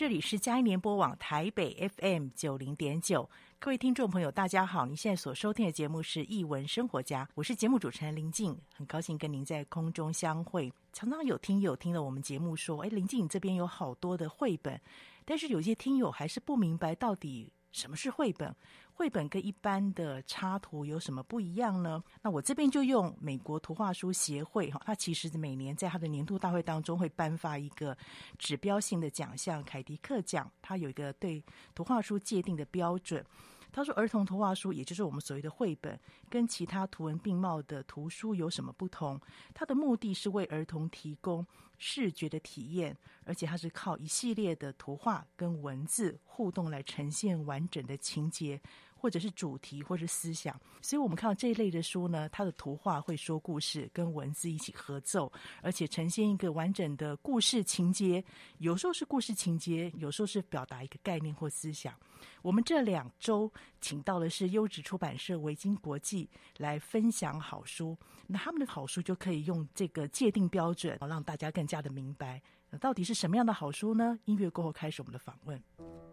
这里是嘉音联播网台北 FM 九零点九。各位听众朋友，大家好！您现在所收听的节目是《艺文生活家》，我是节目主持人林静，很高兴跟您在空中相会。常常有听友听了我们节目说：“哎，林静，这边有好多的绘本，但是有些听友还是不明白到底什么是绘本。绘本跟一般的插图有什么不一样呢？”那我这边就用美国图画书协会哈，它其实每年在它的年度大会当中会颁发一个指标性的奖项——凯迪克奖，它有一个对图画书界定的标准。他说：“儿童图画书，也就是我们所谓的绘本，跟其他图文并茂的图书有什么不同？它的目的是为儿童提供视觉的体验，而且它是靠一系列的图画跟文字互动来呈现完整的情节。”或者是主题，或者是思想，所以我们看到这一类的书呢，它的图画会说故事，跟文字一起合奏，而且呈现一个完整的故事情节。有时候是故事情节，有时候是表达一个概念或思想。我们这两周请到的是优质出版社维京国际来分享好书，那他们的好书就可以用这个界定标准，让大家更加的明白，到底是什么样的好书呢？音乐过后开始我们的访问。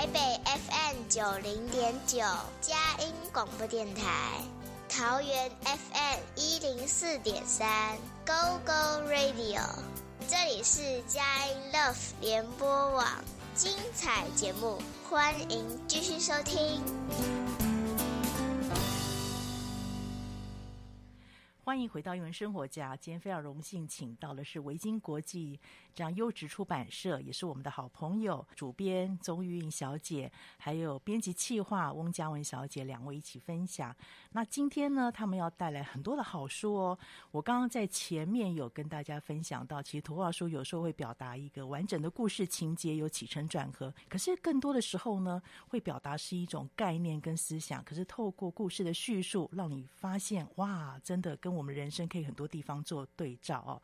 台北 FM 九零点九，佳音广播电台；桃园 FM 一零四点三，Go Go Radio。这里是佳音 Love 联播网，精彩节目，欢迎继续收听。欢迎回到艺文生活家。今天非常荣幸，请到的是维京国际这样优质出版社，也是我们的好朋友，主编钟玉韵小姐，还有编辑企划翁嘉文小姐，两位一起分享。那今天呢，他们要带来很多的好书哦。我刚刚在前面有跟大家分享到，其实图画书有时候会表达一个完整的故事情节，有起承转合。可是更多的时候呢，会表达是一种概念跟思想。可是透过故事的叙述，让你发现，哇，真的跟我。我们人生可以很多地方做对照哦。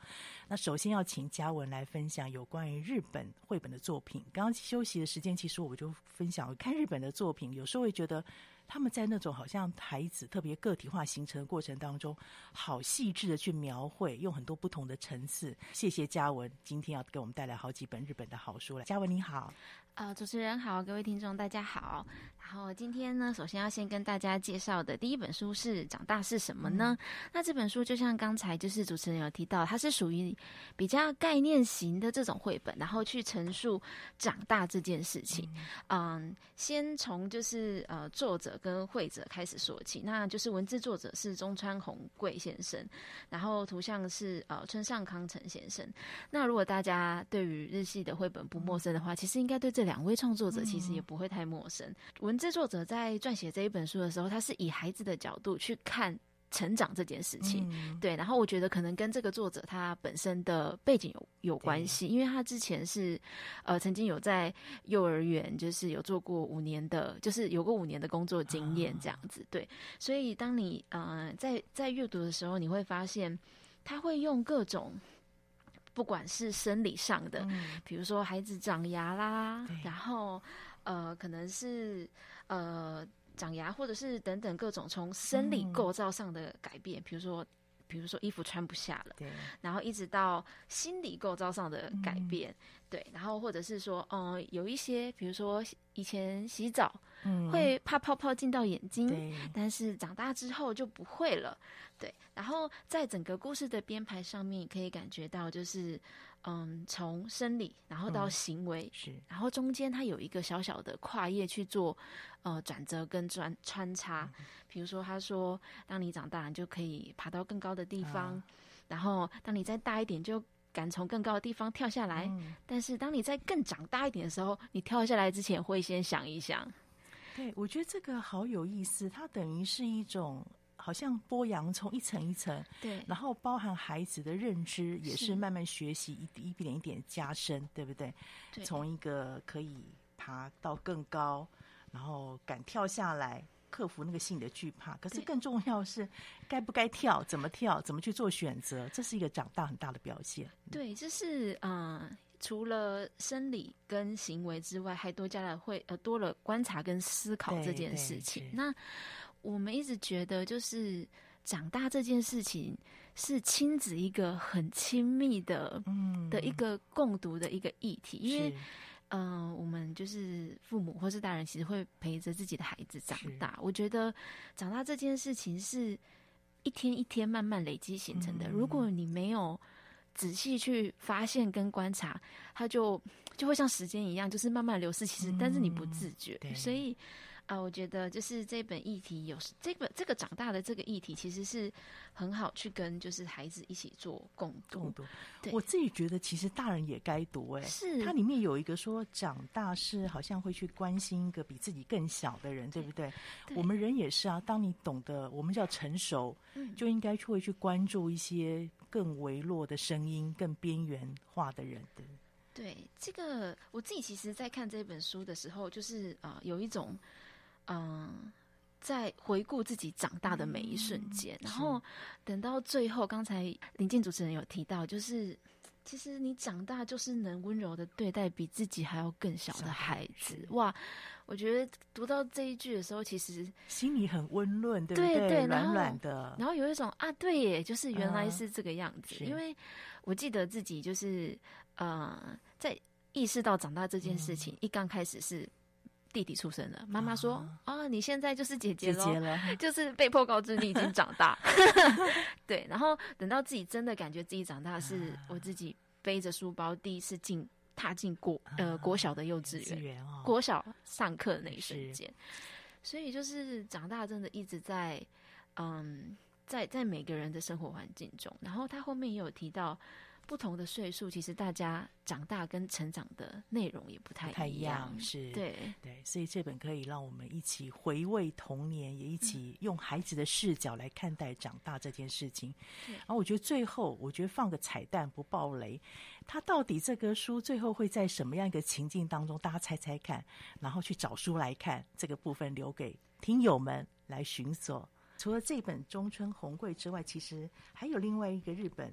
那首先要请嘉文来分享有关于日本绘本的作品。刚刚休息的时间，其实我就分享看日本的作品，有时候会觉得他们在那种好像孩子特别个体化形成的过程当中，好细致的去描绘，用很多不同的层次。谢谢嘉文，今天要给我们带来好几本日本的好书来。嘉文你好。呃，主持人好，各位听众大家好。然后今天呢，首先要先跟大家介绍的第一本书是《长大是什么呢？》嗯。那这本书就像刚才就是主持人有提到，它是属于比较概念型的这种绘本，然后去陈述长大这件事情。嗯，嗯先从就是呃作者跟绘者开始说起，那就是文字作者是中川宏贵先生，然后图像是呃村上康成先生。那如果大家对于日系的绘本不陌生的话，其实应该对这两位创作者其实也不会太陌生。文字作者在撰写这一本书的时候，他是以孩子的角度去看成长这件事情，对。然后我觉得可能跟这个作者他本身的背景有有关系，因为他之前是呃曾经有在幼儿园就是有做过五年的，就是有过五年的工作经验这样子，对。所以当你呃在在阅读的时候，你会发现他会用各种。不管是生理上的，嗯、比如说孩子长牙啦，然后呃，可能是呃长牙，或者是等等各种从生理构造上的改变，嗯、比如说比如说衣服穿不下了，对，然后一直到心理构造上的改变，嗯、对，然后或者是说，嗯、呃，有一些比如说以前洗澡，嗯，会怕泡泡进到眼睛，但是长大之后就不会了。对，然后在整个故事的编排上面，可以感觉到就是，嗯，从生理然后到行为，嗯、是，然后中间它有一个小小的跨页去做，呃，转折跟穿穿插。嗯、比如说，他说，当你长大，你就可以爬到更高的地方，啊、然后当你再大一点，就敢从更高的地方跳下来。嗯、但是当你再更长大一点的时候，你跳下来之前会先想一想。对，我觉得这个好有意思，它等于是一种。好像剥洋葱一层一层，对，然后包含孩子的认知也是慢慢学习，一一点一点加深，对不对？对，从一个可以爬到更高，然后敢跳下来，克服那个心理的惧怕。可是更重要是，该不该跳，怎么跳，怎么去做选择，这是一个长大很大的表现。对，这是嗯、呃，除了生理跟行为之外，还多加了会呃多了观察跟思考这件事情。那我们一直觉得，就是长大这件事情是亲子一个很亲密的，嗯，的一个共读的一个议题。因为，嗯、呃，我们就是父母或是大人，其实会陪着自己的孩子长大。我觉得长大这件事情是一天一天慢慢累积形成的。如果你没有仔细去发现跟观察，它就就会像时间一样，就是慢慢流逝。其实，但是你不自觉，所以。啊，我觉得就是这本议题有这本这个长大的这个议题，其实是很好去跟就是孩子一起做共读。共读，我自己觉得其实大人也该读哎、欸，是它里面有一个说长大是好像会去关心一个比自己更小的人，对，对不对？对，我们人也是啊，当你懂得我们叫成熟，嗯、就应该会去关注一些更微弱的声音、更边缘化的人的。对，这个我自己其实在看这本书的时候，就是啊、呃，有一种。嗯，在回顾自己长大的每一瞬间，嗯、然后等到最后，刚才林静主持人有提到，就是其实你长大就是能温柔的对待比自己还要更小的孩子。哇，我觉得读到这一句的时候，其实心里很温润，对不对？软软的，然后有一种啊，对耶，就是原来是这个样子。嗯、因为我记得自己就是呃，在意识到长大这件事情，嗯、一刚开始是。弟弟出生了，妈妈说：“啊、哦，你现在就是姐姐了，就是被迫告知你已经长大。”对，然后等到自己真的感觉自己长大，是我自己背着书包第一次进踏进国呃国小的幼稚园，哦、国小上课的那一瞬间，所以就是长大真的一直在嗯，在在每个人的生活环境中，然后他后面也有提到。不同的岁数，其实大家长大跟成长的内容也不太一样，不太一样是，对对，所以这本可以让我们一起回味童年，也一起用孩子的视角来看待长大这件事情。然后我觉得最后，我觉得放个彩蛋不爆雷，他到底这个书最后会在什么样一个情境当中？大家猜猜看，然后去找书来看，这个部分留给听友们来寻索。除了这本中村红贵之外，其实还有另外一个日本。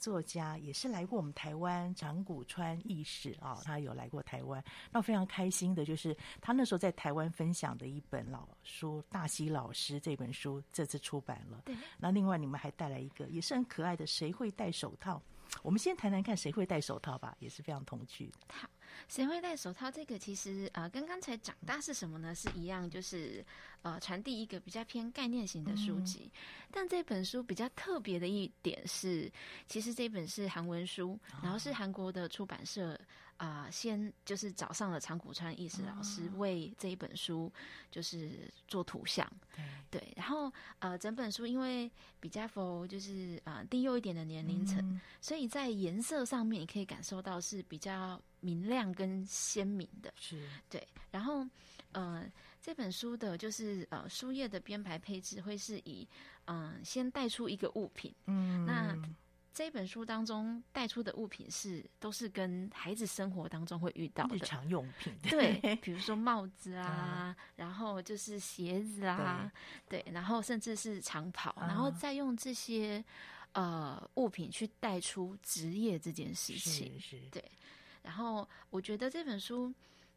作家也是来过我们台湾，长谷川义史啊，他有来过台湾。那非常开心的就是他那时候在台湾分享的一本老书，大西老师这本书这次出版了。对。那另外你们还带来一个也是很可爱的，谁会戴手套？我们先谈谈看谁会戴手套吧，也是非常童趣的。好，谁会戴手套？这个其实呃，跟刚才长大是什么呢？是一样，就是。呃，传递一个比较偏概念型的书籍，嗯、但这本书比较特别的一点是，其实这本是韩文书，哦、然后是韩国的出版社啊、呃，先就是找上了长谷川义史老师为这一本书就是做图像，嗯、对，然后呃，整本书因为比较 for 就是啊、呃、低幼一点的年龄层，嗯、所以在颜色上面你可以感受到是比较明亮跟鲜明的，是。对，然后呃。这本书的就是呃书页的编排配置会是以嗯、呃、先带出一个物品，嗯，那这本书当中带出的物品是都是跟孩子生活当中会遇到的。日常用品，对，比如说帽子啊，嗯、然后就是鞋子啊，对，对，然后甚至是长袍，嗯、然后再用这些呃物品去带出职业这件事情，是是，对，然后我觉得这本书。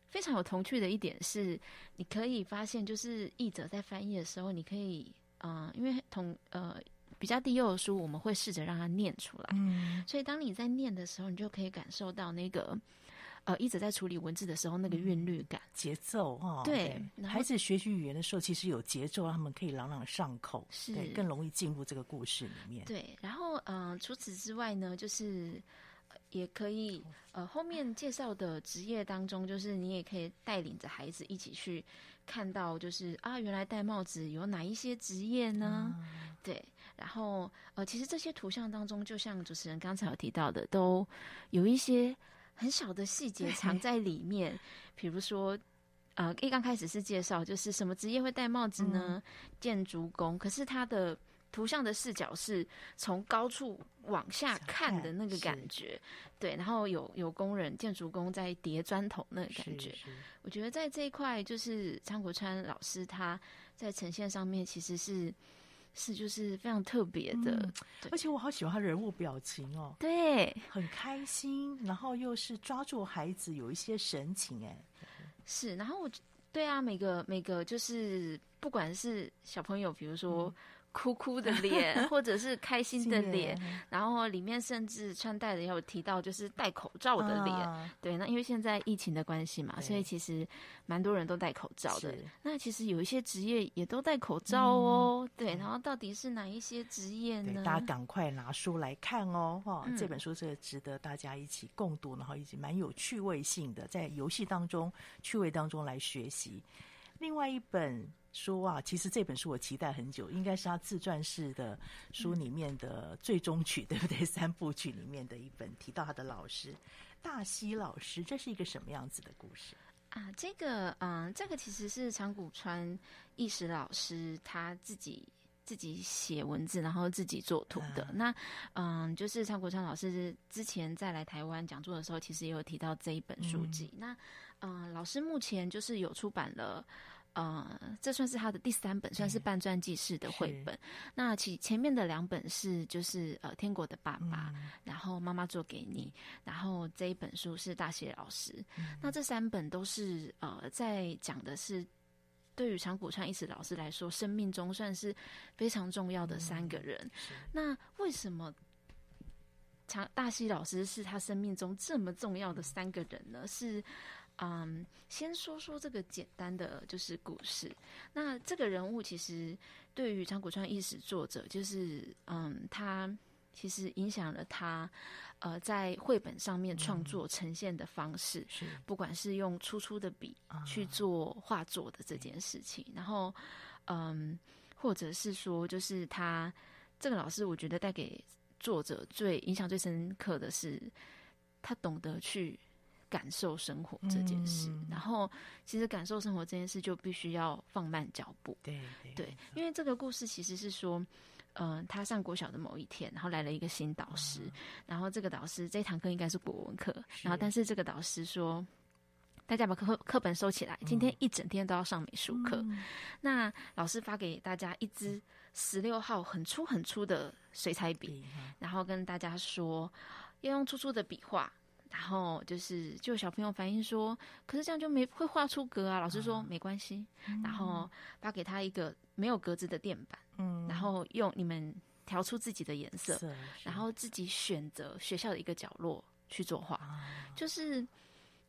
非常有童趣的一点是，你可以发现，就是译者在翻译的时候，你可以，嗯、呃，因为同呃比较低幼的书，我们会试着让它念出来，嗯，所以当你在念的时候，你就可以感受到那个，呃，一直在处理文字的时候那个韵律感、节奏哈，对，孩子学习语言的时候，其实有节奏，让他们可以朗朗上口，是更容易进入这个故事里面。对，然后嗯、呃，除此之外呢，就是。也可以，呃，后面介绍的职业当中，就是你也可以带领着孩子一起去看到，就是啊，原来戴帽子有哪一些职业呢？嗯、对，然后呃，其实这些图像当中，就像主持人刚才有提到的，都有一些很小的细节 藏在里面，比如说，呃，一刚开始是介绍，就是什么职业会戴帽子呢？嗯、建筑工，可是他的。图像的视角是从高处往下看的那个感觉，对，然后有有工人、建筑工在叠砖头那个感觉。我觉得在这一块，就是张国川老师他在呈现上面其实是是就是非常特别的，嗯、而且我好喜欢他人物表情哦，对，很开心，然后又是抓住孩子有一些神情，哎，是，然后我对啊，每个每个就是不管是小朋友，比如说。嗯哭哭的脸，或者是开心的脸，然后里面甚至穿戴的也有提到，就是戴口罩的脸。啊、对，那因为现在疫情的关系嘛，所以其实蛮多人都戴口罩的。那其实有一些职业也都戴口罩哦。嗯、对，然后到底是哪一些职业呢？大家赶快拿书来看哦！哈、嗯，这本书是值得大家一起共读，然后一起蛮有趣味性的，在游戏当中、趣味当中来学习。另外一本。书啊，其实这本书我期待很久，应该是他自传式的书里面的最终曲，嗯、对不对？三部曲里面的一本，提到他的老师大西老师，这是一个什么样子的故事啊？这个，嗯，这个其实是长谷川义史老师他自己自己写文字，然后自己作图的。嗯那，嗯，就是长谷川老师之前在来台湾讲座的时候，其实也有提到这一本书籍。嗯那，嗯，老师目前就是有出版了。呃，这算是他的第三本，算是半传记式的绘本。那其前面的两本是就是呃《天国的爸爸》嗯，然后妈妈做给你，然后这一本书是大西老师。嗯、那这三本都是呃在讲的是对于长谷川一史老师来说，生命中算是非常重要的三个人。嗯、那为什么长大西老师是他生命中这么重要的三个人呢？是。嗯，先说说这个简单的就是故事。那这个人物其实对于长谷川义史作者，就是嗯，他其实影响了他，呃，在绘本上面创作呈现的方式，嗯、是。不管是用粗粗的笔去做画作的这件事情，啊、然后，嗯，或者是说，就是他这个老师，我觉得带给作者最影响最深刻的是，他懂得去感受生活这件事。嗯、然后，其实感受生活这件事就必须要放慢脚步，对对，对，因为这个故事其实是说。嗯、呃，他上国小的某一天，然后来了一个新导师，嗯、然后这个导师这堂课应该是国文课，然后但是这个导师说，大家把课课本收起来，今天一整天都要上美术课。嗯、那老师发给大家一支十六号很粗很粗的水彩笔，嗯、然后跟大家说要用粗粗的笔画，然后就是就小朋友反映说，可是这样就没会画出格啊。老师说、嗯、没关系，然后发给他一个没有格子的垫板。嗯，然后用你们调出自己的颜色，然后自己选择学校的一个角落去作画，啊、就是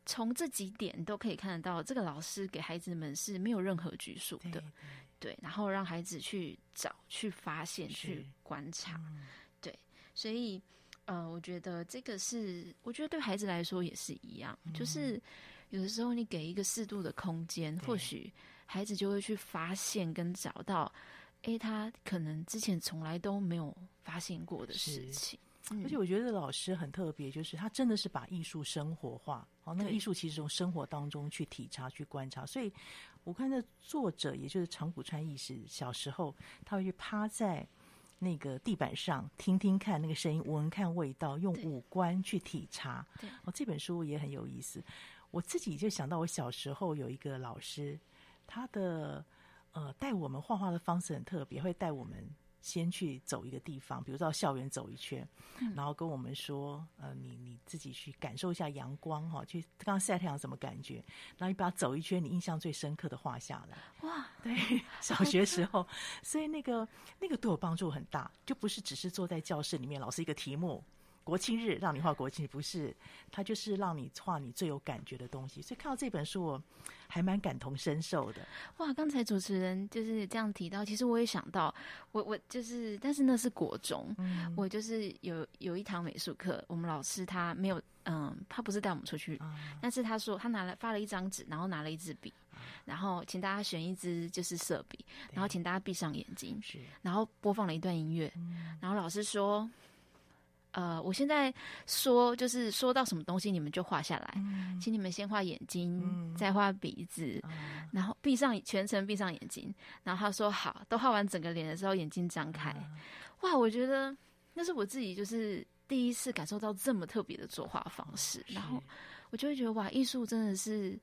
从这几点都可以看得到，这个老师给孩子们是没有任何拘束的，对，对，对，然后让孩子去找、去发现、去观察，嗯、对，所以呃，我觉得这个是，我觉得对孩子来说也是一样，嗯、就是有的时候你给一个适度的空间，或许孩子就会去发现跟找到。哎，他可能之前从来都没有发现过的事情，嗯、而且我觉得老师很特别，就是他真的是把艺术生活化。哦，那个艺术其实从生活当中去体察、去观察。所以我看那作者，也就是长谷川义史，小时候他会去趴在那个地板上，听听看那个声音，闻看味道，用五官去体察。对，哦，这本书也很有意思。我自己就想到，我小时候有一个老师，他的。呃，带我们画画的方式很特别，会带我们先去走一个地方，比如到校园走一圈，嗯、然后跟我们说，呃，你你自己去感受一下阳光哈，去刚刚晒太阳什么感觉，然后你把它走一圈，你印象最深刻的画下来。哇，对，小学时候，所以那个那个对我帮助很大，就不是只是坐在教室里面，老师一个题目。国庆日让你画国庆，不是，他就是让你画你最有感觉的东西。所以看到这本书，我还蛮感同身受的。哇，刚才主持人就是这样提到，其实我也想到，我我就是，但是那是国中，嗯、我就是有有一堂美术课，我们老师他没有，嗯，他不是带我们出去，嗯、但是他说他拿了发了一张纸，然后拿了一支笔，嗯、然后请大家选一支就是色笔，然后请大家闭上眼睛，是然后播放了一段音乐，嗯、然后老师说。呃，我现在说就是说到什么东西，你们就画下来，嗯、请你们先画眼睛，嗯、再画鼻子，嗯、然后闭上全程闭上眼睛。然后他说好，都画完整个脸的时候，眼睛张开。嗯、哇，我觉得那是我自己就是第一次感受到这么特别的作画方式，嗯、然后我就会觉得哇，艺术真的是。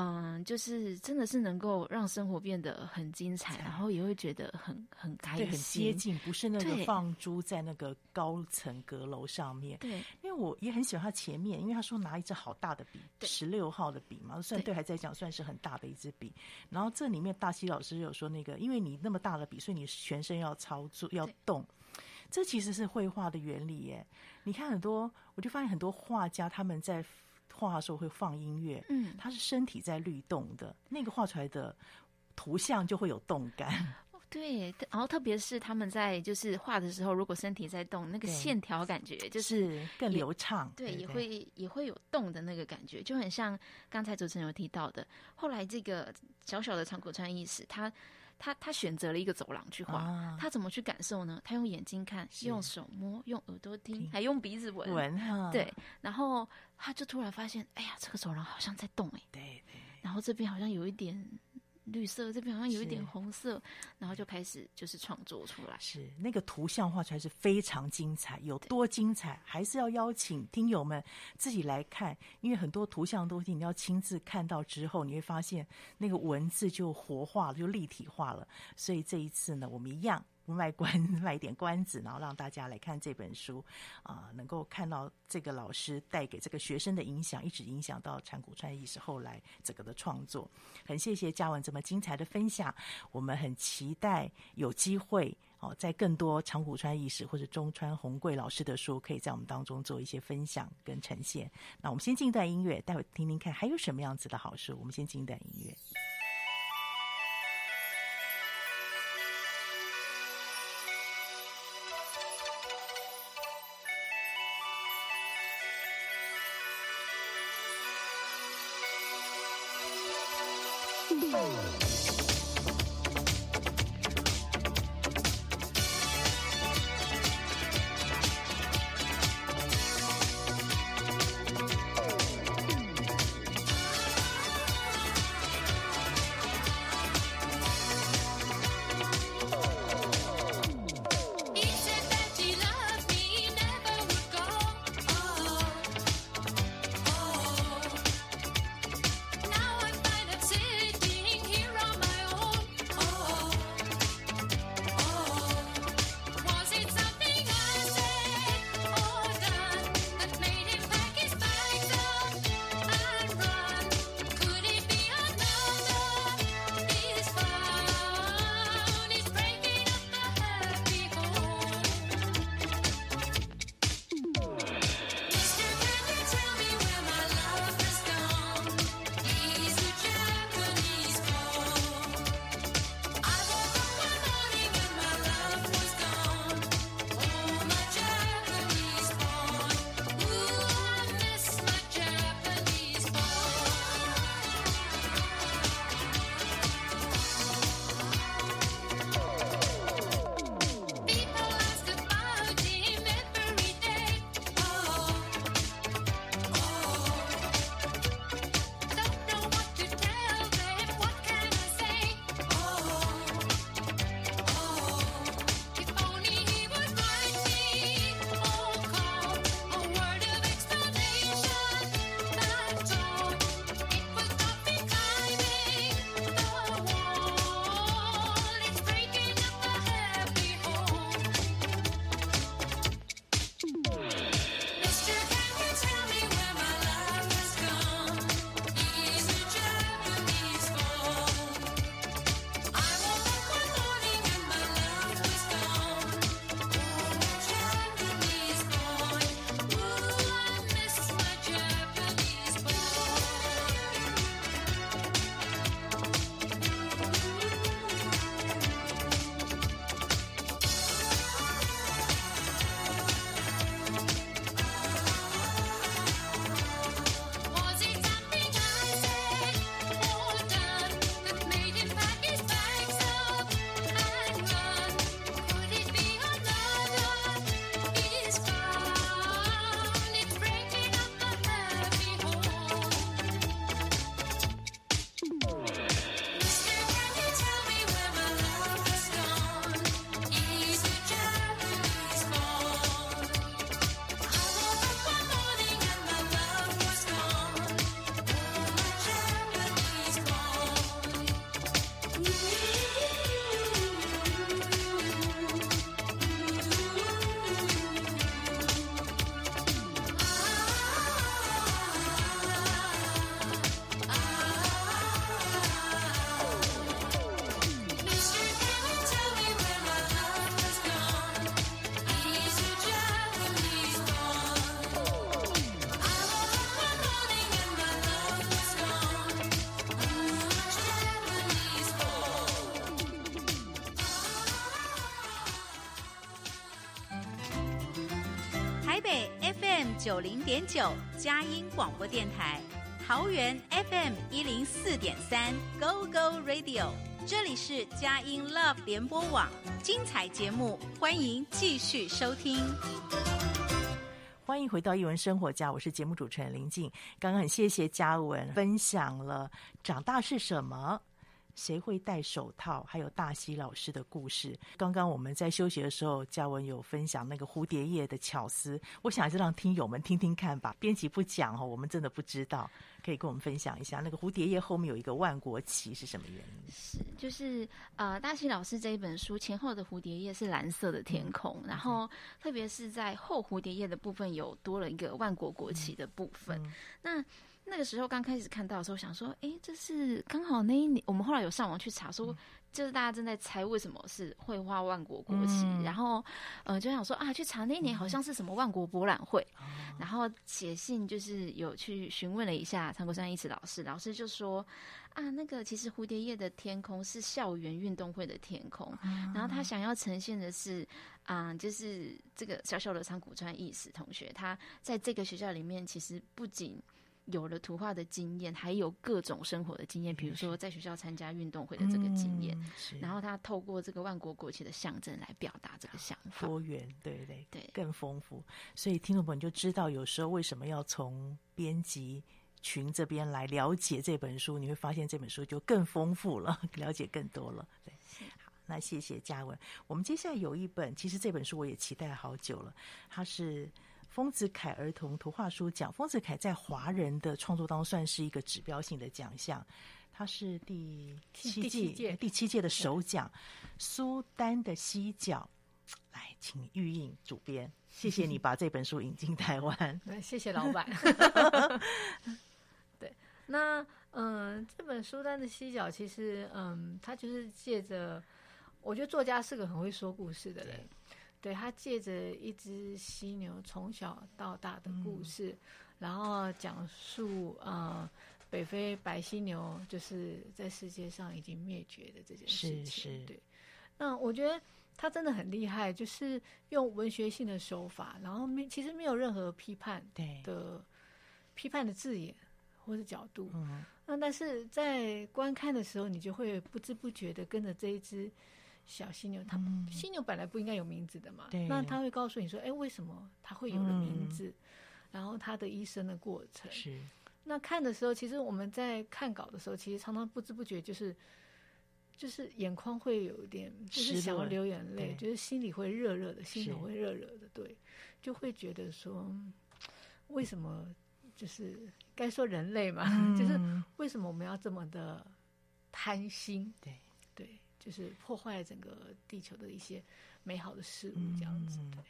嗯，就是真的是能够让生活变得很精彩，然后也会觉得很很开心，很接近，不是那个放猪在那个高层阁楼上面。对，因为我也很喜欢他前面，因为他说拿一支好大的笔，十六号的笔嘛，算对孩子来讲算是很大的一支笔。然后这里面大西老师有说那个，因为你那么大的笔，所以你全身要操作要动，这其实是绘画的原理耶。你看很多，我就发现很多画家他们在。画的时候会放音乐，嗯，他是身体在律动的，那个画出来的图像就会有动感。对，然后特别是他们在就是画的时候，如果身体在动，那个线条感觉就是更流畅。对，也会也会有动的那个感觉，就很像刚才主持人有提到的。后来这个小小的长谷川义史，他。他他选择了一个走廊去画，啊、他怎么去感受呢？他用眼睛看，用手摸，用耳朵听，还用鼻子闻。闻哈对，然后他就突然发现，哎呀，这个走廊好像在动哎。对对。然后这边好像有一点。绿色这边好像有一点红色，然后就开始就是创作出来。是那个图像画出来是非常精彩，有多精彩，还是要邀请听友们自己来看，因为很多图像的东西你要亲自看到之后，你会发现那个文字就活化了，就立体化了。所以这一次呢，我们一样。卖关 卖一点关子，然后让大家来看这本书，啊、能够看到这个老师带给这个学生的影响，一直影响到长谷川义史后来整个的创作。很谢谢嘉文这么精彩的分享，我们很期待有机会哦，在更多长谷川义史或者中川弘贵老师的书，可以在我们当中做一些分享跟呈现。那我们先进一段音乐，待会听听看还有什么样子的好书。我们先进一段音乐。九零点九佳音广播电台，桃园 FM 一零四点三 Go Go Radio，这里是佳音 Love 联播网，精彩节目，欢迎继续收听。欢迎回到艺文生活家，我是节目主持人林静。刚刚很谢谢嘉文分享了长大是什么。谁会戴手套？还有大西老师的故事。刚刚我们在休息的时候，嘉文有分享那个蝴蝶叶的巧思，我想还是让听友们听听看吧。编辑不讲哦，我们真的不知道，可以跟我们分享一下那个蝴蝶叶后面有一个万国旗是什么原因？是，就是呃，大西老师这一本书前后的蝴蝶叶是蓝色的天空，嗯、然后特别是在后蝴蝶叶的部分有多了一个万国国旗的部分。嗯、那那个时候刚开始看到的时候，想说，哎，这是刚好那一年。我们后来有上网去查，说就是大家正在猜为什么是会画万国国旗，嗯、然后呃就想说啊，去查那一年好像是什么万国博览会，嗯、然后写信就是有去询问了一下长国山一慈老师，老师就说啊，那个其实蝴蝶叶的天空是校园运动会的天空，嗯、然后他想要呈现的是啊，就是这个小小的长谷川义史同学，他在这个学校里面其实不仅有了图画的经验，还有各种生活的经验，比如说在学校参加运动会的这个经验，嗯、然后他透过这个万国国旗的象征来表达这个想法，多元，对对对，更丰富。所以听众朋友就知道，有时候为什么要从编辑群这边来了解这本书，你会发现这本书就更丰富了，了解更多了。对，好，那谢谢嘉文。我们接下来有一本，其实这本书我也期待好久了，它是。丰子恺儿童图画书奖，丰子恺在华人的创作当中算是一个指标性的奖项，他是第七届第七届第七届的首奖。苏丹的犀角，来，请玉印主编，谢谢你把这本书引进台湾。谢谢老板。对，那嗯，这本苏丹的犀角，其实嗯，他就是借着，我觉得作家是个很会说故事的人。对，他借着一只犀牛从小到大的故事，嗯、然后讲述呃北非白犀牛就是在世界上已经灭绝的这件事情。是是。对，那我觉得他真的很厉害，就是用文学性的手法，然后没其实没有任何批判的批判的字眼或者角度。嗯。那但是在观看的时候，你就会不知不觉的跟着这一只。小犀牛，它犀牛本来不应该有名字的嘛？对。那他会告诉你说：“哎，为什么它会有了名字？嗯、然后它的一生的过程。”是。那看的时候，其实我们在看稿的时候，其实常常不知不觉就是，就是眼眶会有点，就是想要流眼泪，就是心里会热热的，心里会热热的，对，就会觉得说，为什么就是该说人类嘛？嗯、就是为什么我们要这么的贪心？对对。就是破坏整个地球的一些美好的事物，这样子。对，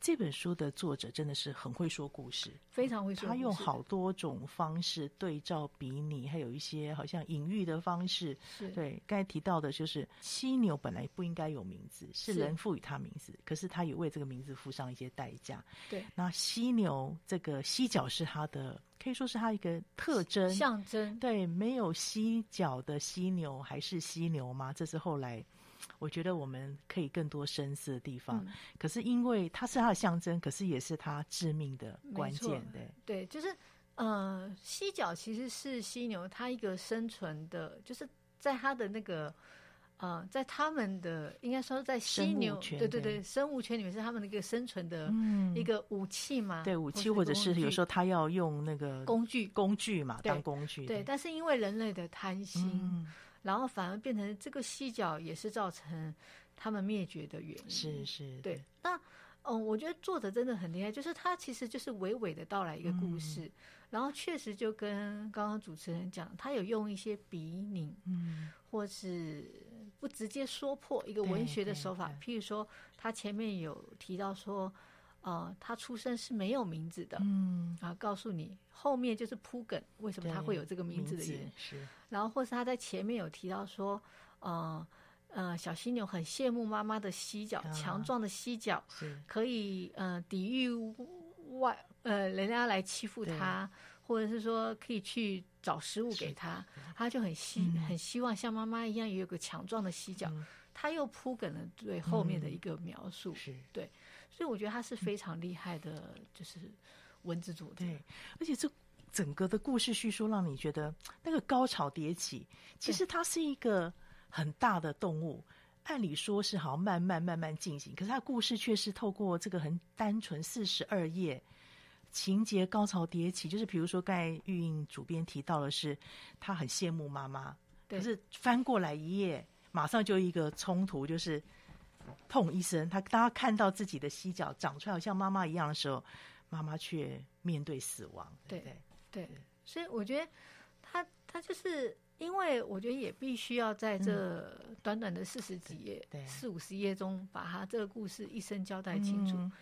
这本书的作者真的是很会说故事，非常会说故事。他用好多种方式对照比拟，还有一些好像隐喻的方式。是对，刚才提到的就是犀牛本来不应该有名字，是人赋予它名字，可是他也为这个名字付上一些代价。对，那犀牛这个犀角是它的。可以说是它一个特征象征，对，没有犀角的犀牛还是犀牛吗？这是后来我觉得我们可以更多深思的地方。嗯、可是因为它是它的象征，可是也是它致命的关键。对，对，就是呃，犀角其实是犀牛它一个生存的，就是在它的那个。啊、呃，在他们的应该说在犀牛，对对对，生物圈里面是他们的一个生存的一个武器嘛？嗯、对，武器或者是有时候他要用那个工具工具嘛，当工具。对，但是因为人类的贪心、嗯，然后反而变成这个犀角也是造成他们灭绝的原因。是是，对。那嗯，我觉得作者真的很厉害，就是他其实就是娓娓的道来一个故事，嗯、然后确实就跟刚刚主持人讲，他有用一些比拟，嗯，或是。不直接说破一个文学的手法，譬如说，他前面有提到说，呃，他出生是没有名字的，嗯，啊，告诉你后面就是铺梗，为什么他会有这个名字的原因是，然后或是他在前面有提到说，呃呃，小犀牛很羡慕妈妈的犀角，强壮的犀角是可以呃抵御外呃人家来欺负他。或者是说可以去找食物给他，他就很希、嗯、很希望像妈妈一样也有个强壮的犀角、嗯。他又铺梗了对后面的一个描述，是、嗯、对，所以我觉得他是非常厉害的，就是文字作者。对，而且这整个的故事叙述让你觉得那个高潮迭起。其实它是一个很大的动物，按理说是好像慢慢慢慢进行，可是它故事却是透过这个很单纯四十二页。情节高潮迭起，就是比如说，刚才玉英主编提到的是，他很羡慕妈妈，可是翻过来一页，马上就一个冲突，就是砰一声，他当他看到自己的犀角长出来像妈妈一样的时候，妈妈却面对死亡。对对对，所以我觉得他他就是因为我觉得也必须要在这短短的四十几页、嗯、四五十页中，把他这个故事一生交代清楚。嗯、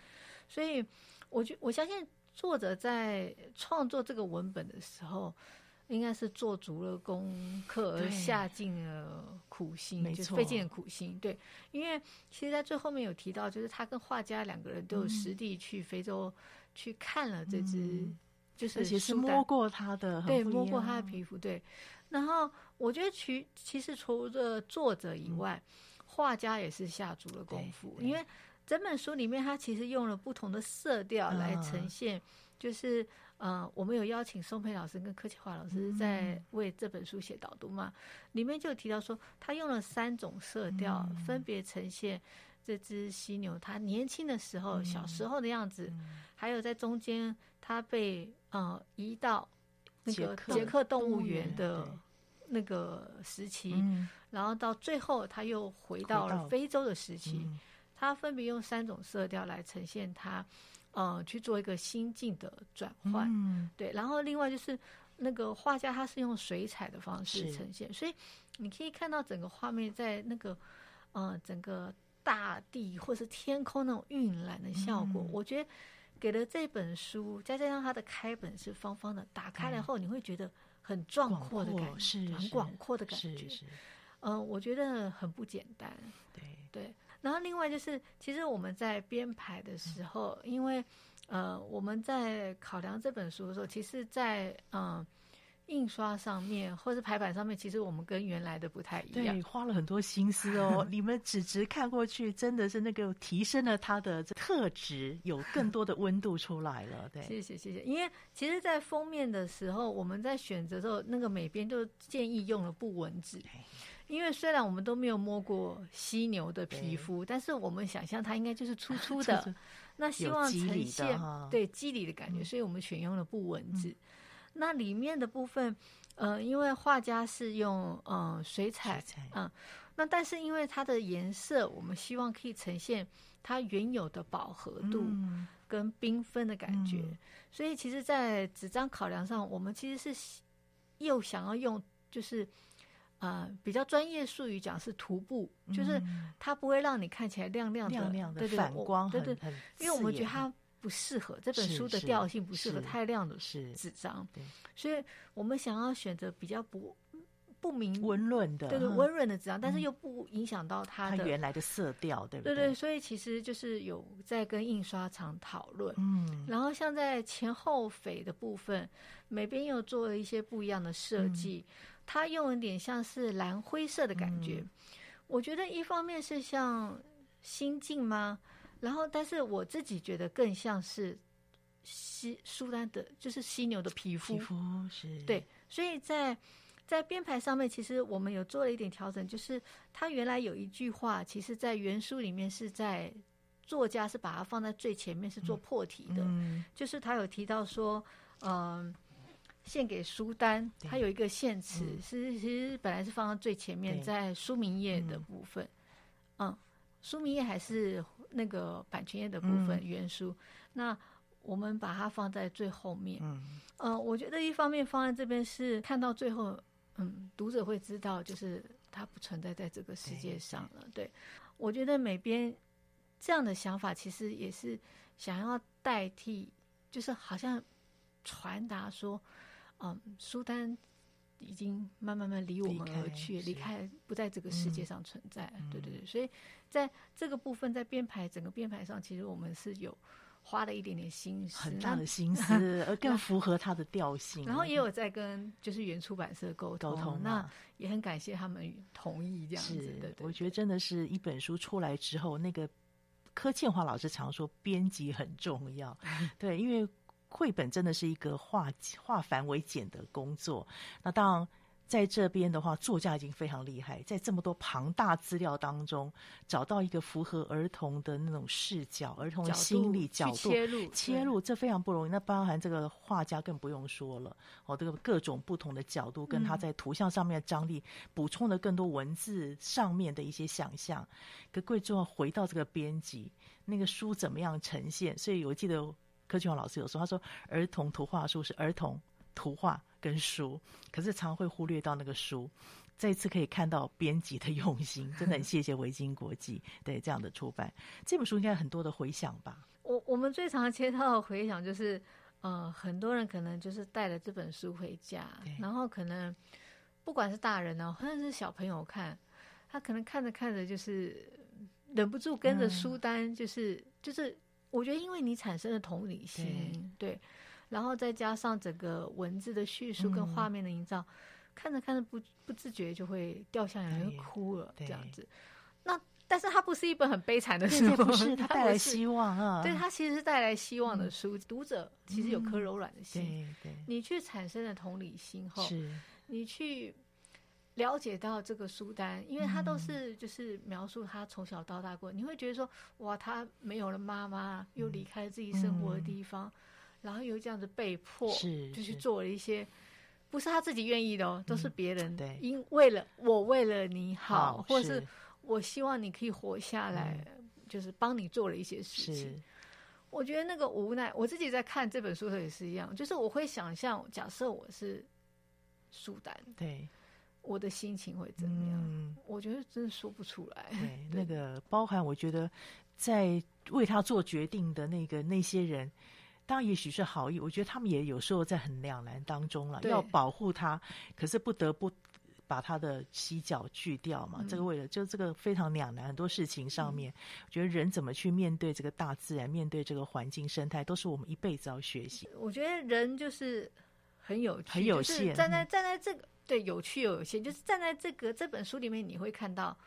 所以我觉我相信。作者在创作这个文本的时候，应该是做足了功课而下尽了苦心，就是费尽了苦心。对，因为其实，在最后面有提到，就是他跟画家两个人都有实地去非洲去看了这只、嗯，就是而且是摸过他的，对，摸过他的皮肤。对，然后我觉得其其实除了作者以外，画、嗯、家也是下足了功夫，因为。整本书里面，他其实用了不同的色调来呈现，就是呃，我们有邀请宋佩老师跟柯启华老师在为这本书写导读嘛，嗯、里面就提到说，他用了三种色调，嗯、分别呈现这只犀牛它年轻的时候、嗯、小时候的样子，嗯、还有在中间它被呃移到那个捷克动物园的那个时期，嗯、然后到最后他又回到了非洲的时期，他、嗯、分别用三种色调来呈现他。呃，去做一个心境的转换，嗯、对，然后另外就是那个画家他是用水彩的方式呈现，所以你可以看到整个画面在那个呃整个大地或是天空那种晕染的效果，嗯、我觉得给了这本书，再加上它的开本是方方的，打开了后你会觉得很壮阔的感觉，是很广阔的感觉，嗯、呃，我觉得很不简单，对。对。然后另外就是，其实我们在编排的时候，因为呃我们在考量这本书的时候，其实在嗯、呃、印刷上面或是排版上面，其实我们跟原来的不太一样，对，花了很多心思哦。你们只直看过去，真的是那个提升了它的特质，有更多的温度出来了。对，谢谢谢谢。因为其实，在封面的时候，我们在选择的时候，那个美编就建议用了布纹纸。因为虽然我们都没有摸过犀牛的皮肤，但是我们想象它应该就是粗粗 的，那希望呈现对肌理的感觉，所以我们选用了布纹纸。嗯、那里面的部分，呃，因为画家是用呃水彩，嗯那但是因为它的颜色，我们希望可以呈现它原有的饱和度跟缤纷的感觉，嗯、所以其实，在纸张考量上，我们其实是又想要用就是。呃，比较专业术语讲是涂布，嗯、就是它不会让你看起来亮亮的，亮亮的反光，对对，因为我们觉得它不适合这本书的调性，不适合太亮的纸张，所以我们想要选择比较不不明温润的，对对，温润的纸张，但是又不影响到它的它原来的色调，对不对？对对，所以其实就是有在跟印刷厂讨论，嗯，然后像在前后扉的部分，每边又做了一些不一样的设计。嗯它用一点像是蓝灰色的感觉，嗯、我觉得一方面是像心境吗？然后，但是我自己觉得更像是西苏丹的，就是犀牛的皮肤。皮肤是。对，所以在在编排上面，其实我们有做了一点调整，就是它原来有一句话，其实在原书里面是在作家是把它放在最前面，是做破题的，嗯、就是他有提到说，嗯、呃。献给苏丹，它有一个献词，是、嗯、其实本来是放在最前面，在书名页的部分。嗯，嗯，书名页还是那个版权页的部分，嗯、原书。那我们把它放在最后面。嗯，呃，我觉得一方面放在这边是看到最后，嗯，读者会知道，就是它不存在在这个世界上了。对，对，我觉得每边这样的想法，其实也是想要代替，就是好像传达说。嗯，苏丹已经慢慢慢离我们而去，离开，不在这个世界上存在。嗯、对对对，所以在这个部分，在编排整个编排上，其实我们是有花了一点点心思，很大的心思，而更符合他的调性。然后也有在跟就是原出版社沟通，沟通那也很感谢他们同意这样子。是对，对，我觉得真的是一本书出来之后，那个柯倩华老师常说，编辑很重要。对，因为。绘本真的是一个化化繁为简的工作。那当然，在这边的话，作家已经非常厉害，在这么多庞大资料当中，找到一个符合儿童的那种视角、儿童的心理角度切入，切入，这非常不容易。那包含这个画家更不用说了，哦，这个各种不同的角度，跟他在图像上面的张力，补充了更多文字上面的一些想象。可最重要，回到这个编辑，那个书怎么样呈现？所以我记得。柯俊华老师有说，他说儿童图画书是儿童图画跟书，可是常会忽略到那个书。这一次可以看到编辑的用心，真的很谢谢维京国际对这样的出版。这本书应该有很多的回响吧？我我们最常接到的回响就是，呃，很多人可能就是带了这本书回家，然后可能不管是大人呢，或者是小朋友看，他可能看着看着就是忍不住跟着书单，就是、嗯、就是。我觉得，因为你产生了同理心，对，对，然后再加上整个文字的叙述跟画面的营造，嗯、看着看着不不自觉就会掉下眼泪，哭了，这样子。那但是它不是一本很悲惨的书，不是，它带来希望啊。对，它其实是带来希望的书。读者其实有颗柔软的心，对对，你去产生了同理心后，是，你去。了解到这个书单，因为他都是就是描述他从小到大过，嗯、你会觉得说，哇，他没有了妈妈，又离开自己生活的地方，嗯、然后又这样子被迫，是就去做了一些，不是他自己愿意的哦，都是别人，对，因为了我为了你好，好或者是。我希望你可以活下来，嗯、就是帮你做了一些事情。我觉得那个无奈，我自己在看这本书的时候也是一样，就是我会想象，假设我是苏丹，对。我的心情会怎么样？嗯，我觉得真的说不出来。对，对那个包含我觉得在为他做决定的那个那些人，当然也许是好意，我觉得他们也有时候在很两难当中了，要保护他，可是不得不把他的犀角锯掉嘛。嗯、这个为了就这个非常两难，很多事情上面，嗯、我觉得人怎么去面对这个大自然，面对这个环境生态，都是我们一辈子要学习。我觉得人就是很有趣，很有限，站在站在这个。对，有趣又有限，就是站在这个这本书里面，你会看到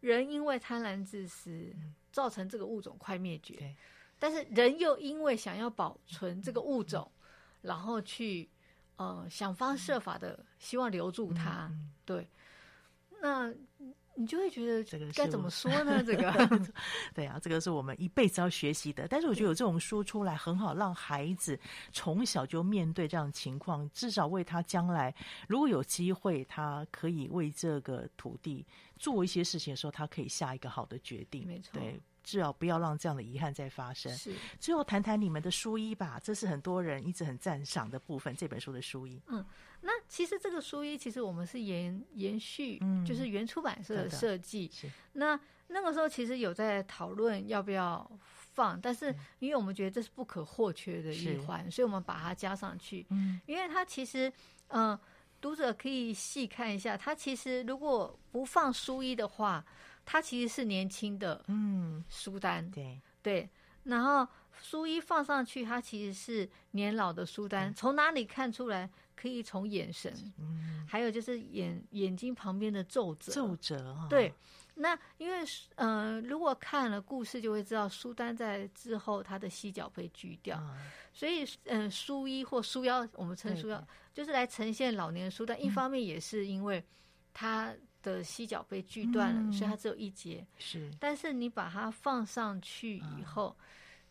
人因为贪婪自私，造成这个物种快灭绝。对但是人又因为想要保存这个物种，嗯、然后去呃想方设法的希望留住它。嗯、对，那。你就会觉得这个该怎么说呢？这个，对啊，这个是我们一辈子要学习的。但是我觉得有这种书出来很好，让孩子从小就面对这样的情况，至少为他将来如果有机会，他可以为这个土地做一些事情的时候，他可以下一个好的决定。没错，对。至少不要让这样的遗憾再发生。是，最后谈谈你们的书衣吧，这是很多人一直很赞赏的部分。这本书的书衣，嗯，那其实这个书衣，其实我们是延延续，嗯，就是原出版社的设计。是，那那个时候其实有在讨论要不要放，但是因为我们觉得这是不可或缺的一环，所以我们把它加上去。嗯，因为它其实，嗯、呃，读者可以细看一下，它其实如果不放书衣的话。它其实是年轻的，嗯，书单，嗯、对对，然后书衣放上去，它其实是年老的苏丹。从哪里看出来？可以从眼神，嗯，还有就是眼眼睛旁边的皱褶，皱褶啊，对。那因为，呃，如果看了故事，就会知道苏丹在之后他的犀角被锯掉，嗯、所以，嗯、呃，书衣或苏腰，我们称苏腰，对对就是来呈现老年的书单。嗯、一方面也是因为它。的犀角被锯断了，嗯、所以它只有一节。是，但是你把它放上去以后，嗯、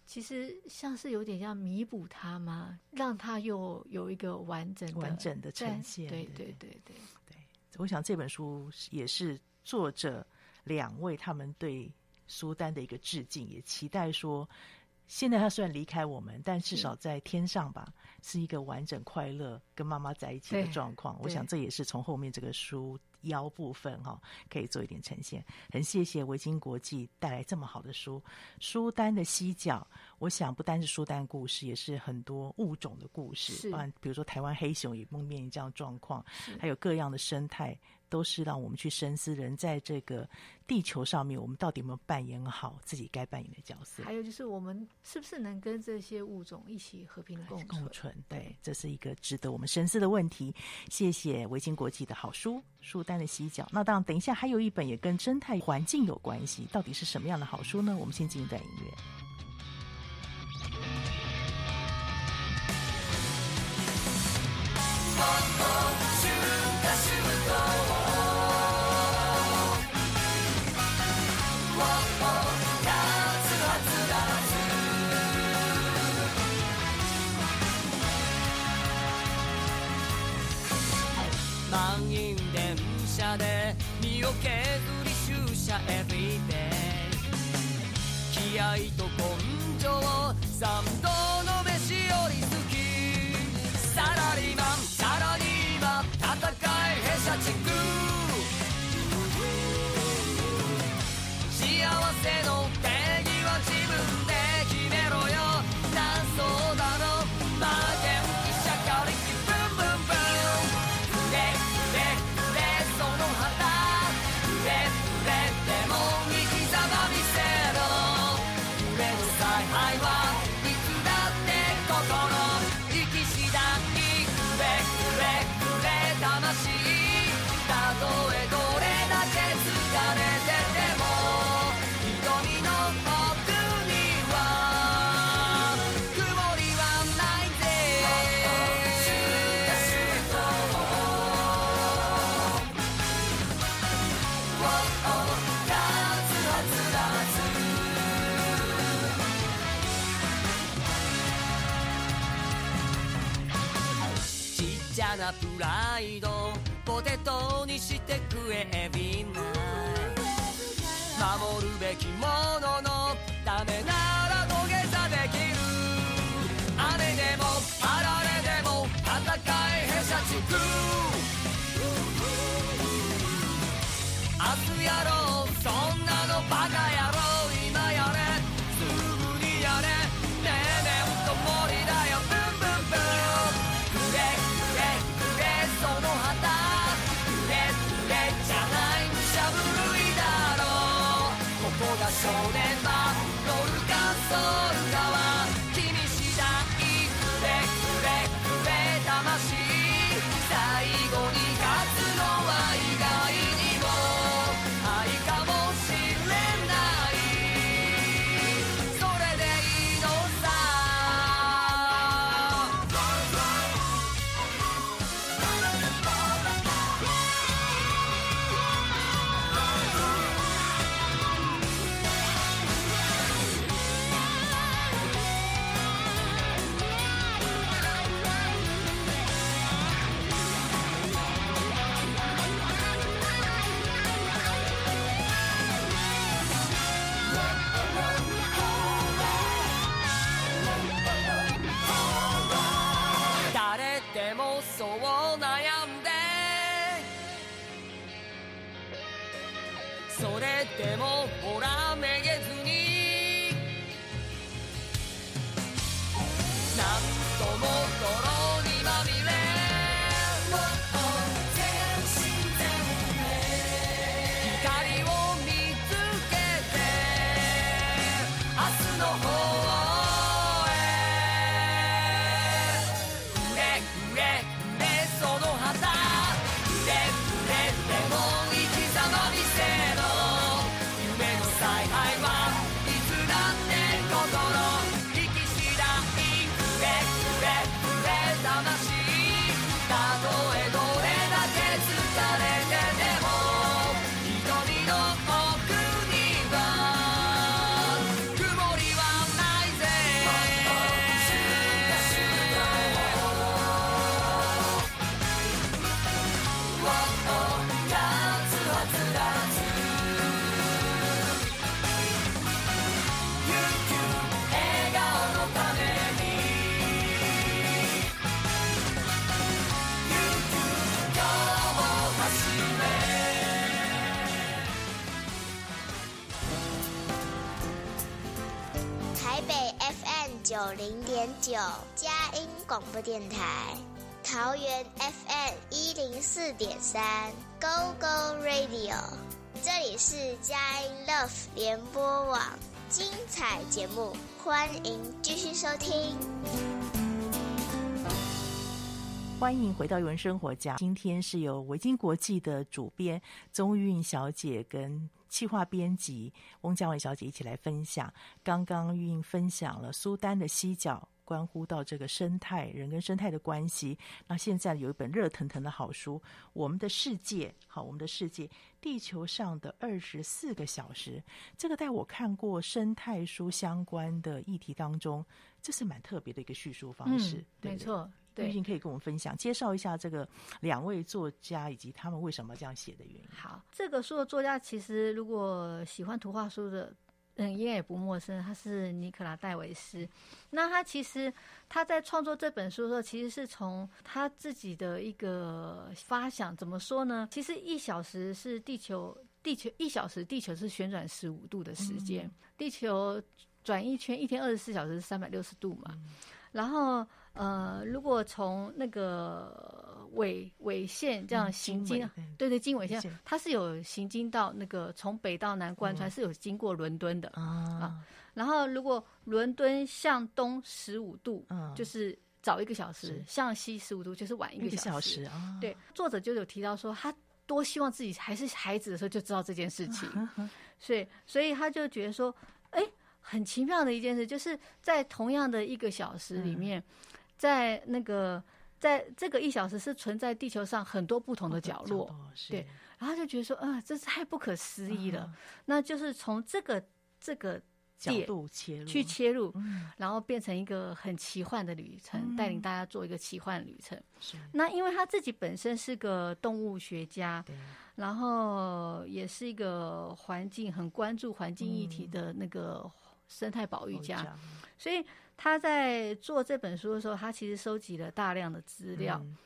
其实像是有点像弥补它吗？让它又有一个完整的、完整的呈现。对对对对对。我想这本书也是作者两位他们对苏丹的一个致敬，也期待说，现在他虽然离开我们，但至少在天上吧，是，是一个完整、快乐跟妈妈在一起的状况。我想这也是从后面这个书。腰部分哈，可以做一点呈现。很谢谢维京国际带来这么好的书，书单的犀角。我想不单是书单故事，也是很多物种的故事。是，比如说台湾黑熊也梦面临这样状况，还有各样的生态。都是让我们去深思人在这个地球上面我们到底有没有扮演好自己该扮演的角色？还有就是我们是不是能跟这些物种一起和平共存？对这是一个值得我们深思的问题。谢谢维京国际的好书书单的洗脚那当然等一下还有一本也跟生态环境有关系到底是什么样的好书呢？我们先进一段音乐。some べきもののためなら土下座できる。雨でもあられでも戦いへしゃちく零点九，佳音广播电台；桃园 FM 一零四点三，Go Go Radio。这里是佳音 Love 联播网，精彩节目，欢迎继续收听。欢迎回到《艺文生活家》，今天是由维京国际的主编宗韵小姐跟企划编辑翁佳玮小姐一起来分享。刚刚玉英分享了苏丹的犀角，关乎到这个生态人跟生态的关系。那现在有一本热腾腾的好书，《我们的世界》，好，我们的世界，地球上的二十四个小时。这个在我看过生态书相关的议题当中，这是蛮特别的一个叙述方式。嗯、对没错。对，玉可以跟我们分享，介绍一下这个两位作家以及他们为什么这样写的原因。好，这个书的作家其实如果喜欢图画书的，嗯，应该也不陌生。他是尼可拉戴维斯。那他其实他在创作这本书的时候，其实是从他自己的一个发想。怎么说呢？其实一小时是地球，地球一小时，地球是旋转十五度的时间。嗯、地球转一圈，一天二十四小时是三百六十度嘛。嗯、然后。呃，如果从那个纬纬线这样行经，嗯、对对，经纬线，它是有行经到那个从北到南贯穿，嗯、是有经过伦敦的啊，啊。然后如果伦敦向东十五度，嗯，就是早一个小时；向西十五度，就是晚一个小时。啊、对，作者就有提到说，他多希望自己还是孩子的时候就知道这件事情，啊、所以所以他就觉得说，哎，很奇妙的一件事，就是在同样的一个小时里面。嗯在那个，在这个一小时是存在地球上很多不同的角落，对，然后就觉得说，啊，这是太不可思议了。那就是从这个这个角度切入去切入，嗯，然后变成一个很奇幻的旅程，嗯带领大家做一个奇幻旅程。是，那因为他自己本身是个动物学家，对，然后也是一个环境很关注环境议题的那个生态保育家，所以他在做这本书的时候，他其实收集了大量的资料，嗯。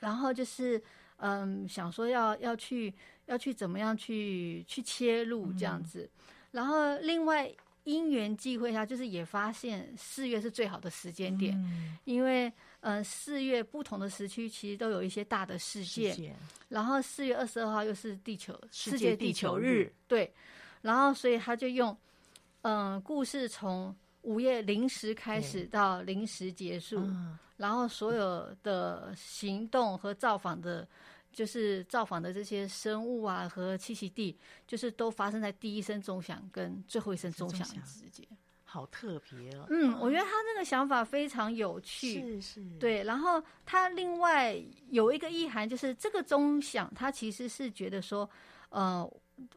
然后就是嗯，想说要要去要去怎么样去去切入这样子，然后另外因缘际会下，就是也发现四月是最好的时间点，嗯。因为嗯四月不同的时区其实都有一些大的事件。然后四月二十二号又是地球世世界地球日，对，然后所以他就用，嗯、故事从午夜零时开始到零时结束，嗯然后所有的行动和造访的，就是造访的这些生物啊和栖息地，就是都发生在第一声钟响跟最后一声钟响之间。好特别哦，嗯，我觉得他这个想法非常有趣。是是，对，然后他另外有一个意涵，就是这个钟响，他其实是觉得说，呃，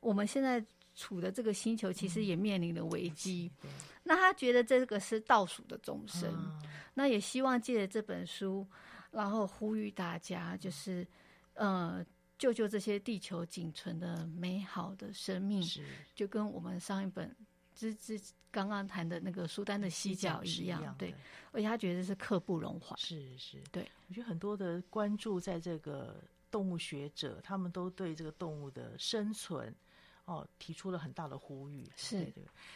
我们现在处的这个星球其实也面临了危机。对，那他觉得这个是倒数的钟声，嗯那也希望借着这本书，然后呼吁大家，就是呃，救救这些地球仅存的美好的生命，是就跟我们上一本之之刚刚谈的那个苏丹的犀角是一样，的对。而且他觉得是刻不容缓。是是，对，我觉得很多的关注在这个动物学者，他们都对这个动物的生存哦提出了很大的呼吁。是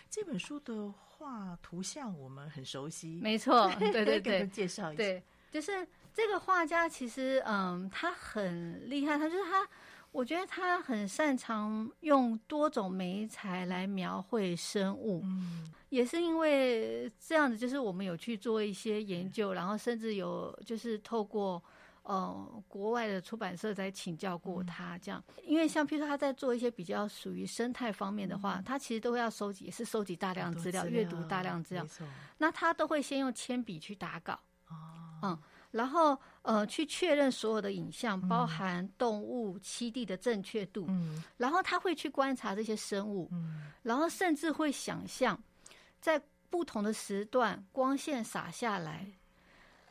这本书的画图像我们很熟悉，没错，对对对，介绍一下。对，就是这个画家其实嗯，他很厉害，他就是他，我觉得他很擅长用多种媒材来描绘生物。嗯，也是因为这样子，就是我们有去做一些研究，然后甚至有就是透过呃国外的出版社在请教过他这样，因为像譬如说他在做一些比较属于生态方面的话，他其实都会要收集，也是收集大量资料，阅读大量资料那他都会先用铅笔去打稿，哦，嗯，然后呃去确认所有的影像，包含动物栖地的正确度，嗯。然后他会去观察这些生物，嗯。然后甚至会想象，在不同的时段光线洒下来，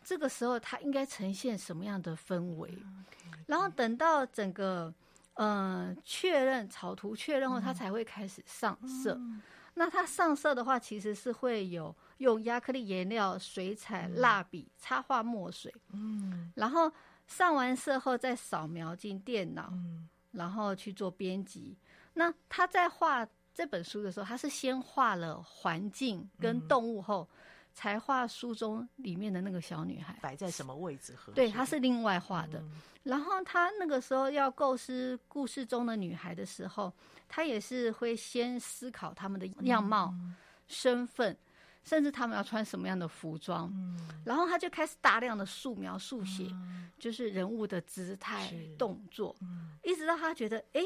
这个时候它应该呈现什么样的氛围。然后等到整个呃确认草图确认后，它才会开始上色。那它上色的话，其实是会有用亚克力颜料、水彩、蜡笔、插画墨水，嗯然后上完色后再扫描进电脑。嗯然后去做编辑。那他在画这本书的时候，他是先画了环境跟动物后，才画书中里面的那个小女孩。摆在什么位置？对，她是另外画的。嗯然后他那个时候要构思故事中的女孩的时候，他也是会先思考他们的样貌、身份，甚至他们要穿什么样的服装。然后他就开始大量的素描、速写，就是人物的姿态、动作，一直到他觉得哎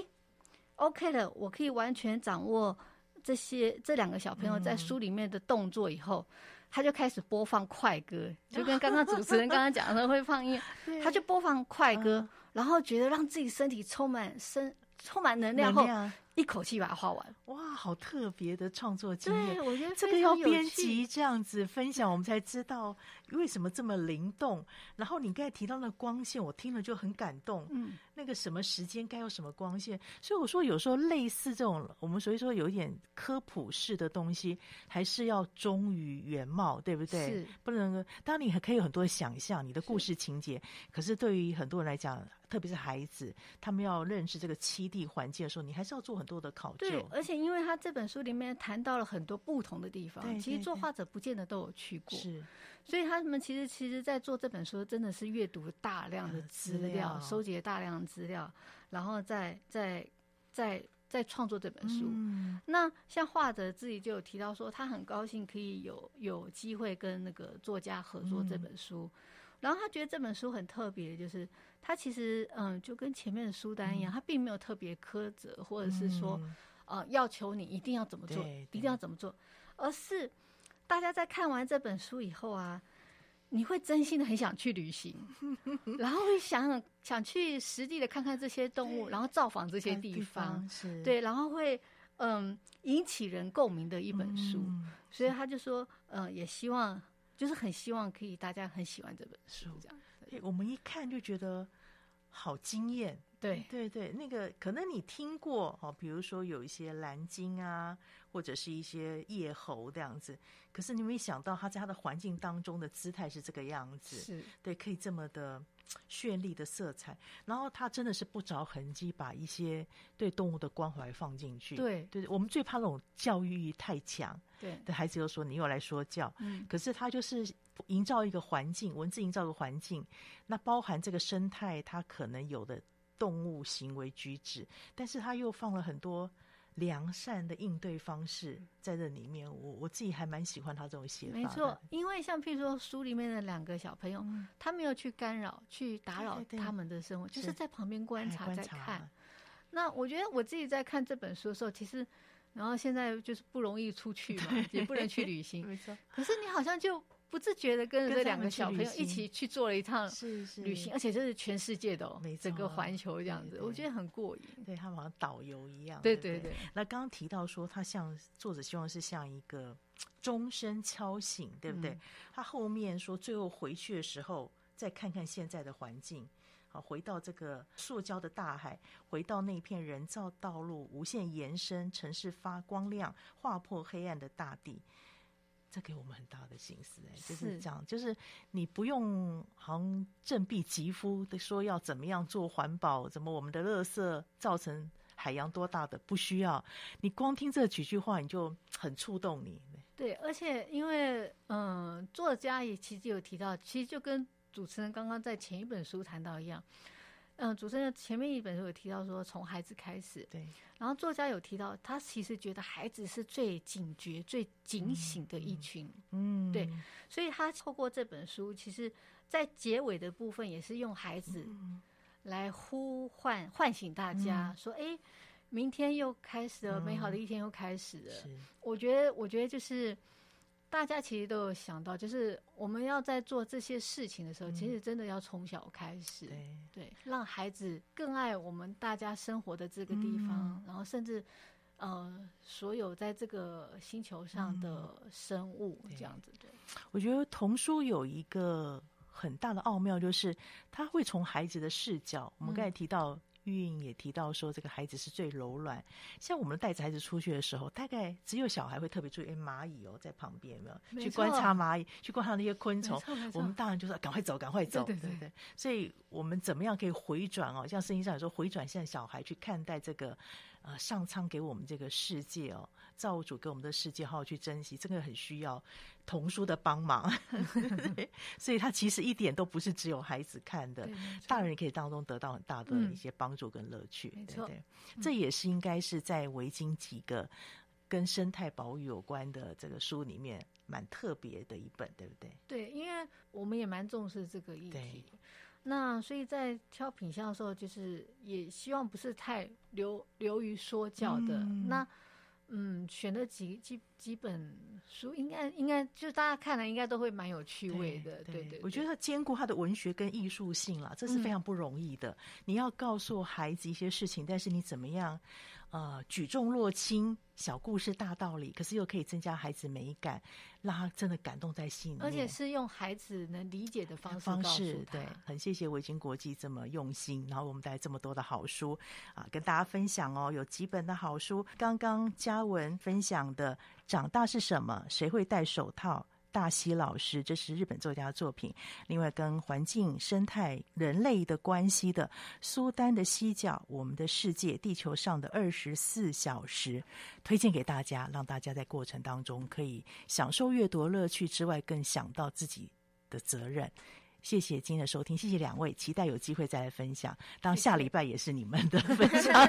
，OK 了，我可以完全掌握这些这两个小朋友在书里面的动作以后。他就开始播放快歌，就跟刚刚主持人 刚刚讲的会放音乐，他就播放快歌，然后觉得让自己身体充满生充满能量后，一口气把它画完。哇，好特别的创作经验！对，我觉得这个要编辑这样子分享，我们才知道为什么这么灵动。然后你刚才提到那光线，我听了就很感动。嗯，那个什么时间该有什么光线，所以我说有时候类似这种我们所以说有一点科普式的东西，还是要忠于原貌，对不对？是，不能。当然你还可以有很多想象，你的故事情节，可是对于很多人来讲，特别是孩子，他们要认识这个栖地环境的时候，你还是要做很多的考究。对，而且因为他这本书里面谈到了很多不同的地方，对对对，其实作画者不见得都有去过，是，所以他们其实其实，在做这本书真的是阅读大量的资料，收集了大量的资料，然后再再再再创作这本书。嗯那像画者自己就有提到说，他很高兴可以有有机会跟那个作家合作这本书，嗯、然后他觉得这本书很特别，就是他其实嗯，就跟前面的书单一样，他并没有特别苛责，或者是说。嗯呃，要求你一定要怎么做，一定要怎么做，而是大家在看完这本书以后啊，你会真心的很想去旅行，然后会想想去实地的看看这些动物，然后造访这些地方，是。对，然后会嗯引起人共鸣的一本书，嗯所以他就说，嗯，也希望就是很希望可以大家很喜欢这本书，这样。我们一看就觉得好惊艳。对对对，那个可能你听过哦，比如说有一些蓝鲸啊，或者是一些叶猴这样子，可是你没想到它在它的环境当中的姿态是这个样子，是对，可以这么的绚丽的色彩，然后它真的是不着痕迹把一些对动物的关怀放进去。对对，我们最怕那种教育欲太强，对对孩子又说你又来说教，嗯，可是他就是营造一个环境，文字营造一个环境，那包含这个生态，它可能有的。动物行为举止，但是他又放了很多良善的应对方式在这里面。我我自己还蛮喜欢他这种写法。没错，因为像譬如说书里面的两个小朋友，嗯、他没有去干扰、去打扰他们的生活，对对对，就是在旁边观察、在看。那我觉得我自己在看这本书的时候，其实，然后现在就是不容易出去嘛，也不能去旅行。没错，可是你好像就。不自觉的跟着这两个小朋友一起去做了一趟旅行，而且这是全世界的哦，整个环球这样子，我觉得很过瘾。对，他好像导游一样。对对对。那刚刚提到说，他像作者希望是像一个钟声敲醒，对不对？他后面说，最后回去的时候再看看现在的环境，好，回到这个塑胶的大海，回到那片人造道路无限延伸，城市发光亮，划破黑暗的大地。这给我们很大的心思，哎，就是这样，就是你不用好像振臂疾呼的说要怎么样做环保，怎么我们的垃圾造成海洋多大的不需要，你光听这几句话你就很触动你。对，而且因为嗯，作家也其实有提到，其实就跟主持人刚刚在前一本书谈到一样。嗯，主持人前面一本书有提到说，从孩子开始，对。然后作家有提到，他其实觉得孩子是最警觉、最警醒的一群，嗯，对。所以他透过这本书，其实，在结尾的部分也是用孩子来呼唤、唤醒大家，说：“哎，明天又开始了，美好的一天又开始了。”我觉得，我觉得就是。大家其实都有想到，就是我们要在做这些事情的时候，嗯、其实真的要从小开始，对，对，让孩子更爱我们大家生活的这个地方，嗯、然后甚至呃，所有在这个星球上的生物这样子。对，我觉得童书有一个很大的奥妙，就是他会从孩子的视角，我们刚才提到。玉莹也提到说，这个孩子是最柔软。像我们带着孩子出去的时候，大概只有小孩会特别注意，哎，蚂蚁哦，在旁边有没有？没。去观察蚂蚁，去观察那些昆虫。我们大人就说赶快走，赶快走，对对对，对。所以我们怎么样可以回转哦？像圣经上有说，回转向小孩去看待这个。呃，上苍给我们这个世界哦，造物主给我们的世界，好好去珍惜，这个很需要童书的帮忙。所以，他其实一点都不是只有孩子看的，大人也可以当中得到很大的一些帮助跟乐趣。嗯、对不对？这也是应该是在维京几个跟生态保育有关的这个书里面蛮特别的一本，对不对？对，因为我们也蛮重视这个议题。那所以在挑品相的时候，就是也希望不是太流流于说教的。嗯那嗯，选的几几几本书应该应该就是大家看了应该都会蛮有趣味的。对对，我觉得兼顾它的文学跟艺术性了，这是非常不容易的。嗯、你要告诉孩子一些事情，但是你怎么样？呃，举重若轻，小故事大道理，可是又可以增加孩子美感，让他真的感动在心里面。而且是用孩子能理解的方式方式，对，很谢谢维京国际这么用心，然后我们带来这么多的好书啊，跟大家分享哦。有几本的好书，刚刚嘉文分享的《长大是什么？谁会戴手套？》大西老师，这是日本作家的作品。另外，跟环境、生态、人类的关系的苏丹的西角，我们的世界，地球上的二十四小时，推荐给大家，让大家在过程当中可以享受阅读乐趣之外，更想到自己的责任。谢谢今天的收听，谢谢两位，期待有机会再来分享。当下礼拜也是你们的 分享。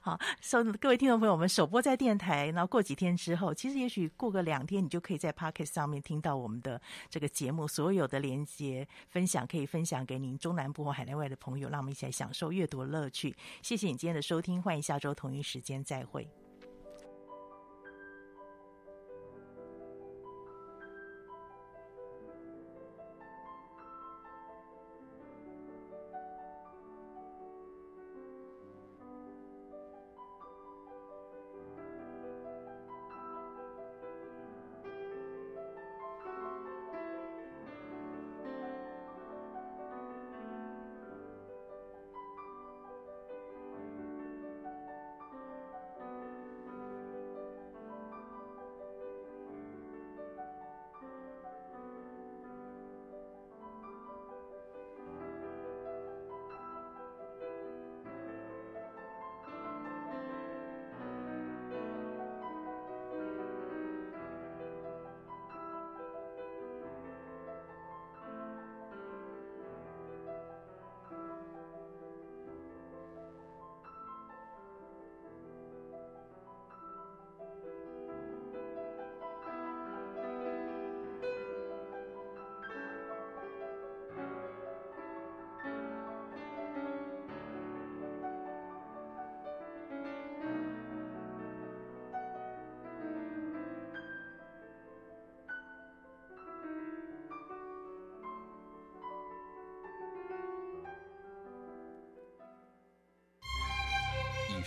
好，收、各位听众朋友，我们首播在电台，然后过几天之后，其实也许过个两天，你就可以在 Podcast 上面听到我们的这个节目，所有的连接分享可以分享给您中南部或海内外的朋友，让我们一起来享受阅读乐趣。谢谢你今天的收听，欢迎下周同一时间再会。